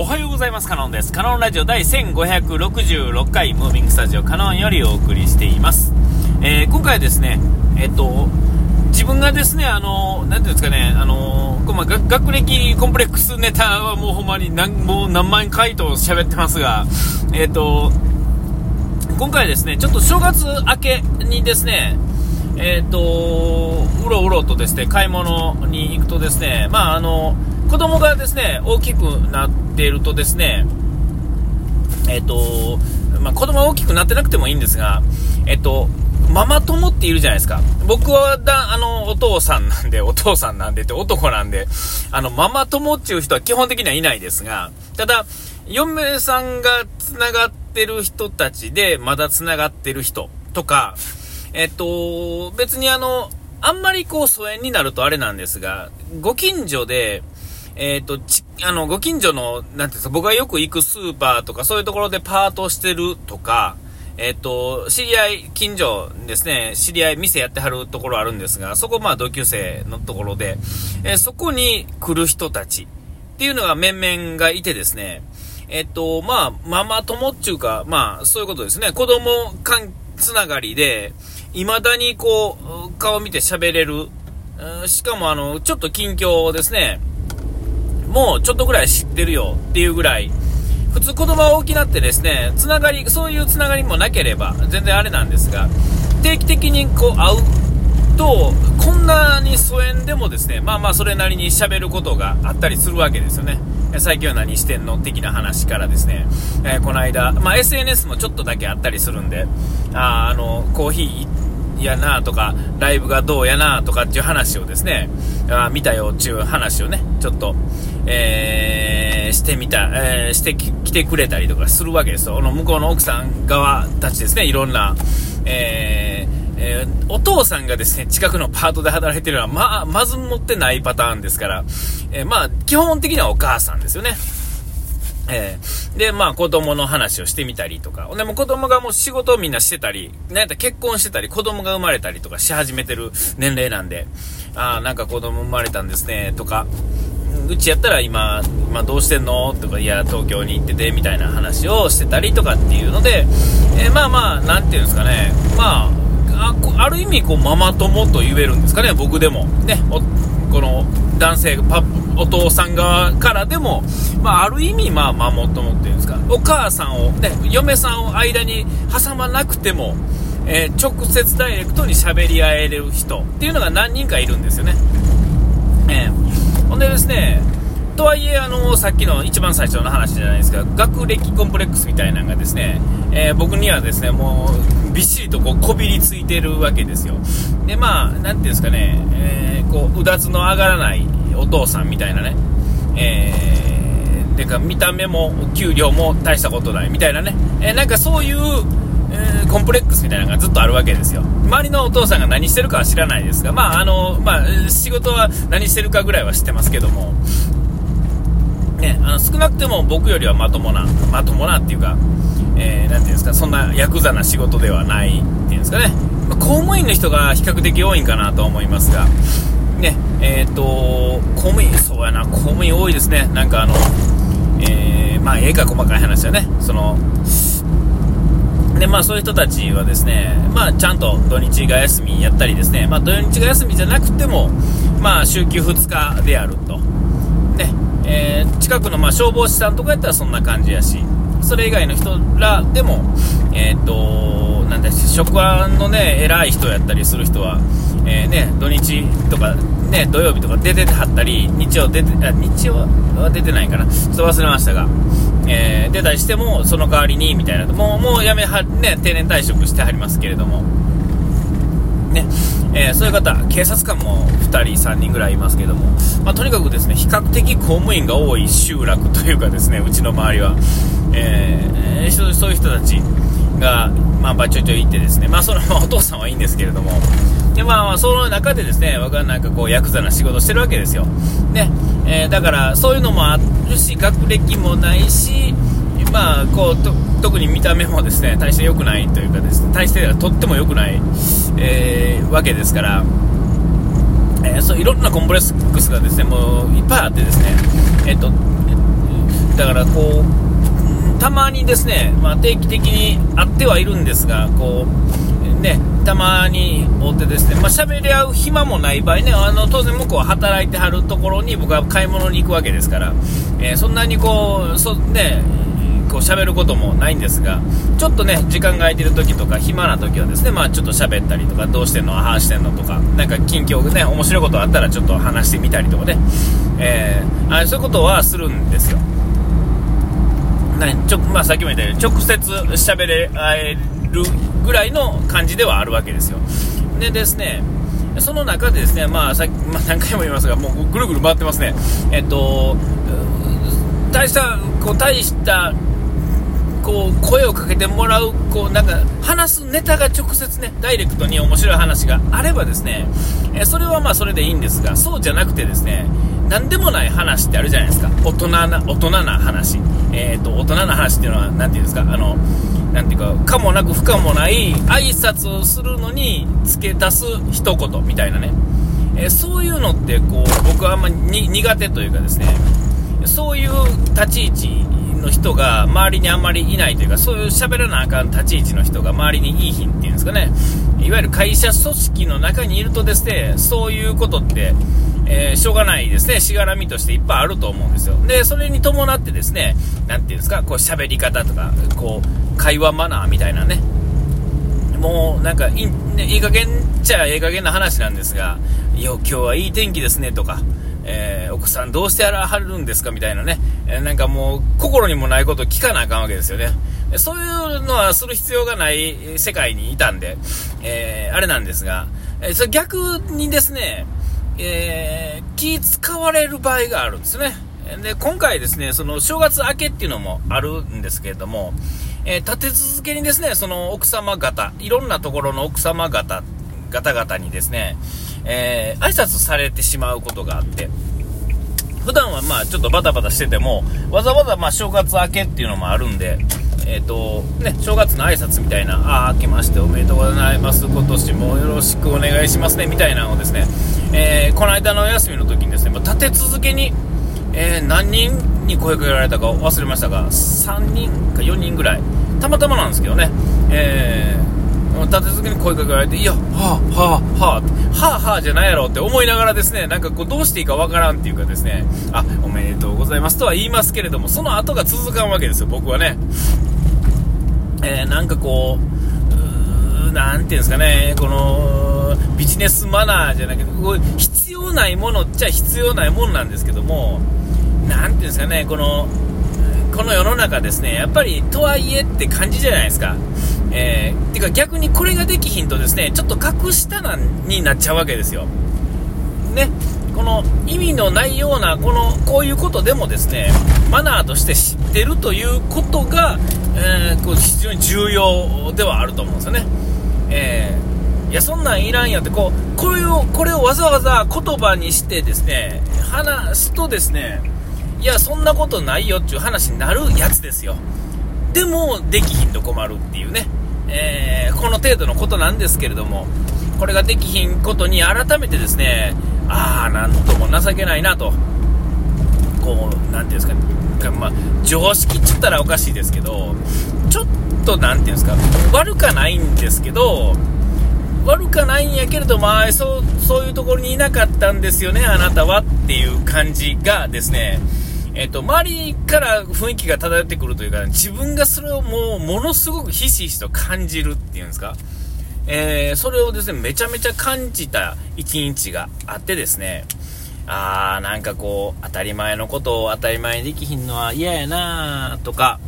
おはようございます。カノンです。カノンラジオ第1566回ムービングスタジオカノンよりお送りしています。えー、今回はですね、えっと、自分がですね、あの、なていうんですかね、あの、まあ、学歴コンプレックスネタはもうほんまに何、もう何万回と喋ってますが、えっと、今回ですね、ちょっと正月明けにですね、えっ、と、うろうろとですね、買い物に行くとですね、まあ、あの、子供がですね、大きくなっているとですね、えっ、と、まあ、子供が大きくなってなくてもいいんですが、えっ、と、ママ友っているじゃないですか。僕はだ、あの、お父さんなんで、お父さんなんでって男なんで、あの、ママ友っていう人は基本的にはいないですが、ただ、嫁さんが繋がってる人たちで、まだ繋がってる人とか、えっと、別にあの、あんまりこう疎遠になるとあれなんですが、ご近所で、えっ、と、ち、あの、ご近所の、なんていうんですか、僕がよく行くスーパーとか、そういうところでパートしてるとか、えっ、と、知り合い、近所ですね、知り合い、店やってはるところあるんですが、そこまあ同級生のところで、えー、そこに来る人たちっていうのが面々がいてですね、えっ、と、まあ、ママ友っていうか、まあ、そういうことですね、子供間つながりで、未だにこう、顔見て喋れる。しかもあの、ちょっと近況ですね。もうちょっとぐらい知ってるよっていうぐらい。普通子供が大きくなってですね、つながり、そういうつながりもなければ、全然あれなんですが、定期的にこう会うと、こんなに疎遠でもですね、まあまあそれなりに喋ることがあったりするわけですよね。最近は何してんの的な話からですね、えー、この間、まあ、SNS もちょっとだけあったりするんで、ああの、コーヒーやなとか、ライブがどうやなとかっていう話をですね、あ見たよっていう話をね、ちょっと、えー、してみた、えー、してきてくれたりとかするわけですよ。あの向こうの奥さん側たちですね、いろんな、えーえー、お父さんがですね、近くのパートで働いてるのは、まあ、まず持ってないパターンですから、えー、まあ、基本的にはお母さんですよね。えー、で、まあ、子供の話をしてみたりとか。でも子供がもう仕事をみんなしてたり、なんやったら結婚してたり、子供が生まれたりとかし始めてる年齢なんで、ああ、なんか子供生まれたんですね、とか。うちやったら今、今どうしてんの？とか、いや、東京に行ってて、みたいな話をしてたりとかっていうので、えー、まあまあ、なんていうんですかね、まあ、あある意味こうママ友と言えるんですかね僕でも。ねこの男性パお父さん側からでも、まあ、ある意味まあママ友っていうんですか。お母さんを、ね、嫁さんを間に挟まなくても、えー、直接ダイレクトに喋り合える人っていうのが何人かいるんですよね、えー、ほんでですねはいえ、あのさっきの一番最初の話じゃないですか、学歴コンプレックスみたいなのがですね、えー、僕にはですね、もう、びっしりとこう、こびりついてるわけですよ。で、まあ、なんていうんですかね、えー、こう、うだつの上がらないお父さんみたいなね、えー、てか、見た目も、給料も大したことないみたいなね、え、なんかそういう、えー、コンプレックスみたいなのがずっとあるわけですよ。周りのお父さんが何してるかは知らないですが、まあ、あの、まあ、仕事は何してるかぐらいは知ってますけども、ね、あの少なくても僕よりはまともな、まともなっていうか、えー、ていうんですか、そんなヤクザな仕事ではないっていうんですかね、まあ、公務員の人が比較的多いんかなと思いますが、ね、えっ、ー、と、公務員、そうやな、公務員多いですね、なんかあの、えー、まあ、ええか細かい話はね、その、で、まあそういう人たちはですね、まあちゃんと土日が休みやったりですね、まあ土日が休みじゃなくても、まあ週休2日であると。ね。えー、近くのまあ消防士さんとかやったらそんな感じやし、それ以外の人らでも、えー、っと、なんだ職場のね、偉い人やったりする人は、えー、ね、土日とか、ね、土曜日とか出てはったり、日曜出て、あ、日曜は出てないかな。ちょっと忘れましたが、えー、出たりしても、その代わりに、みたいな、もう、もうやめは、ね、定年退職してはりますけれども、ね、えー、そういう方、警察官も2人、3人ぐらいいますけども、まあ、とにかくですね、比較的公務員が多い集落というかですね、うちの周りは、えー、そういう人たちが、まあ、ちょいちょいいてですね、まあ、その、お父さんはいいんですけれども、で、まあ、その中でですね、僕はなんかこう、ヤクザな仕事してるわけですよ。ね、えー、だから、そういうのもあるし、学歴もないし、まあ、こう特に見た目もですね大して良くないというかですね大してはとっても良くない、えー、わけですから、えー、そういろんなコンプレックスがですねもういっぱいあってですね、えーと、だからこう、たまにですね、まあ、定期的に会ってはいるんですが、こう、ね、たまに会ってですね、まあ、喋り合う暇もない場合ね、あの、当然向こう働いてはるところに僕は買い物に行くわけですから、えー、そんなにこう、そ、ね、こう喋ることもないんですが、ちょっとね、時間が空いてる時とか、暇な時はですね、まあちょっと喋ったりとか、どうしてんの、ああしてんのとか、なんか近況ね、面白いことあったらちょっと話してみたりとかね、えー、あそういうことはするんですよ。ね、ちょまあ、さっきも言ったように、直接喋れるぐらいの感じではあるわけですよ。でですね、その中でですね、まあ、さまあ、何回も言いますが、もうぐるぐる回ってますね。えっと、大した、こう、大したこう声をかけてもらうこうなんか話すネタが直接ねダイレクトに面白い話があればですね、えそれはまあそれでいいんですがそうじゃなくてですね何でもない話ってあるじゃないですか。大人な大人な話、えーと、大人な話っていうのは何て言うんですかあのなていうかかもなく不可もない挨拶をするのに付け足す一言みたいなね、えー、そういうのってこう僕はあんまり苦手というかですねそういう立ち位置の人が周りにあんまりいないというか、そういう喋らなあかん立ち位置の人が周りにいい品っていうんですかね、いわゆる会社組織の中にいるとですね、そういうことって、えー、しょうがないですね、しがらみとしていっぱいあると思うんですよ。で、それに伴ってですね、なんていうんですか、こう喋り方とか、こう、会話マナーみたいなね、もうなんかいい、ね、いい加減っちゃええ加減な話なんですが、いや、今日はいい天気ですねとか、えー、奥さんどうしてやらはるんですかみたいなね、えー、なんかもう心にもないことを聞かなあかんわけですよね。そういうのはする必要がない世界にいたんで、えー、あれなんですが、えそれ逆にですね、え気使われる場合があるんですね。で、今回ですね、その正月明けっていうのもあるんですけれども、え立て続けにですね、その奥様方、いろんなところの奥様方、方々にですね、えー、挨拶されてしまうことがあって、普段はまあちょっとバタバタしてても、わざわざま正月明けっていうのもあるんで、えっ、ー、と、ね、正月の挨拶みたいな、ああ、明けましておめでとうございます、今年もよろしくお願いしますね、みたいなのをですね、えー、この間のお休みの時にですね、もう立て続けに、えー、何人に声かけられたか忘れましたが、3人か4人ぐらい、たまたまなんですけどね、えー立て続けに声かけられて、いや、はあ、はあ、はあ、はあ、はあじゃないやろって思いながらですね、なんかこうどうしていいかわからんっていうかですね、あ、おめでとうございますとは言いますけれども、その後が続かんわけですよ、僕はね。えー、なんかこう、うなんていうんですかね、この、ビジネスマナーじゃなくて、こう必要ないものっちゃ必要ないもんなんですけども、なんていうんですかね、この、この世の中ですね、やっぱりとはいえって感じじゃないですか。えー、てか逆にこれができひんとですね、ちょっと格下なになっちゃうわけですよ。ね、この意味のないような、この、こういうことでもですね、マナーとして知ってるということが、えー、こう非常に重要ではあると思うんですよね。えー、いや、そんなんいらんやって、こう、これを、これをわざわざ言葉にしてですね、話すとですね、いや、そんなことないよっていう話になるやつですよ。でも、できひんと困るっていうね。の程度のことなんですけれども、これができひんことに改めてですね、ああ、なんとも情けないなと、こう、なんていうんですか、まあ、常識って言ったらおかしいですけど、ちょっと、なんていうんですか、悪かないんですけど、悪かないんやけれども、あそうそういうところにいなかったんですよね、あなたはっていう感じがですね、えっと、周りから雰囲気が漂ってくるというか、自分がそれをもう、ものすごくひしひしと感じるっていうんですか？えー、それをですね、めちゃめちゃ感じた一日があってですね、あー、なんかこう、当たり前のことを当たり前にできひんのは嫌やなとか、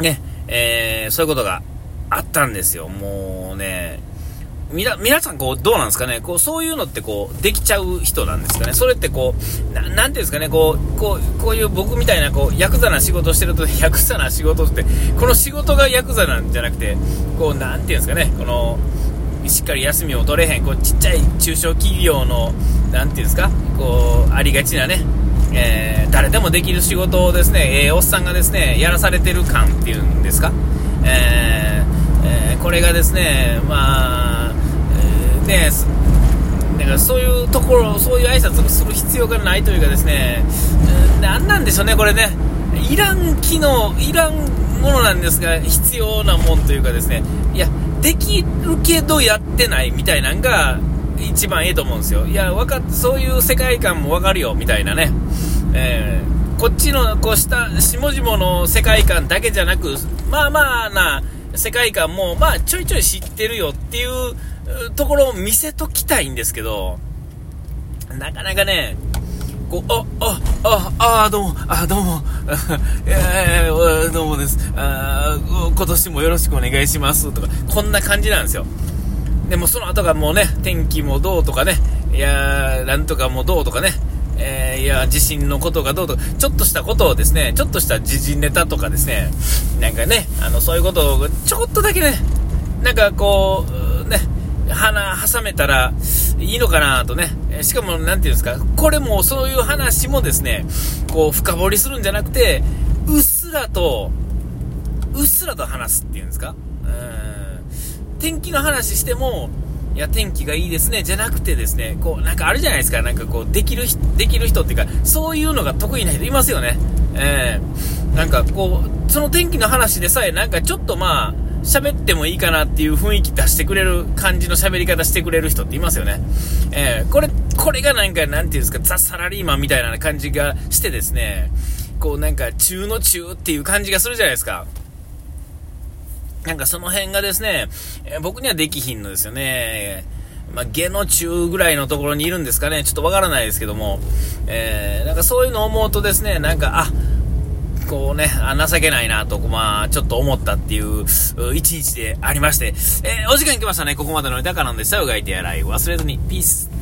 ね、えー、そういうことがあったんですよ。もうね、みな、皆さんこう、どうなんですかね？こう、そういうのってこう、できちゃう人なんですかね？それってこう、ななんていうんですかね？こう、こう、こういう僕みたいなこう、ヤクザな仕事してると、ヤクザな仕事って、この仕事がヤクザなんじゃなくて、こう、なんていうんですかね？この、しっかり休みを取れへん、こう、ちっちゃい中小企業の、なんていうんですか？こう、ありがちなね、えー、誰でもできる仕事をですね、ええー、おっさんがですね、やらされてる感っていうんですか？えー、えー、これがですね、まあ、ね、だからそういうところ、そういう挨拶をする必要がないというかですね、なんなんでしょうね、これね。いらん機能、いらんものなんですが、必要なもんというかですね、いや、できるけどやってないみたいなんが、一番ええと思うんですよ。いや、わかっそういう世界観もわかるよ、みたいなね。えー、こっちの、こうした、下々の世界観だけじゃなく、まあまあな、世界観も、まあちょいちょい知ってるよっていうところを見せときたいんですけど、なかなかね、こう、あ、あ、あ、あ、どうも、あ、どうも、えー、どうもです。あ今年もよろしくお願いします。とか、こんな感じなんですよ。でもその後がもうね、天気もどうとかね、いやなんとかもどうとかね、えー、いや、地震のことがどうとか、ちょっとしたことをですね、ちょっとした時事ネタとかですね、なんかね、あの、そういうことをちょっとだけね、なんかこう、鼻挟めたらいいのかなとね、しかも、なんていうんですか、これもそういう話もですね、こう、深掘りするんじゃなくて、うっすらと、うっすらと話すっていうんですか、うん。天気の話しても、いや、天気がいいですね、じゃなくてですね、こう、なんかあるじゃないですか、なんかこう、できる、できる人っていうか、そういうのが得意な人いますよね。えー、なんかこう、その天気の話でさえ、なんかちょっとまあ、喋ってもいいかなっていう雰囲気出してくれる感じの喋り方してくれる人っていますよね。えー、これ、これがなんか、なんていうんですか、ザ・サラリーマンみたいな感じがしてですね、こうなんか中の中っていう感じがするじゃないですか。なんかその辺がですね、え僕にはできひんのですよね。まあ、下の中ぐらいのところにいるんですかね。ちょっとわからないですけども、えー、なんかそういうのを思うとですね、なんか、あ、こうね、情けないなと、まあ、ちょっと思ったっていう一日でありまして、えー、お時間来ましたね。ここまでのネタカなんでした。うがいてやらい忘れずに。ピース。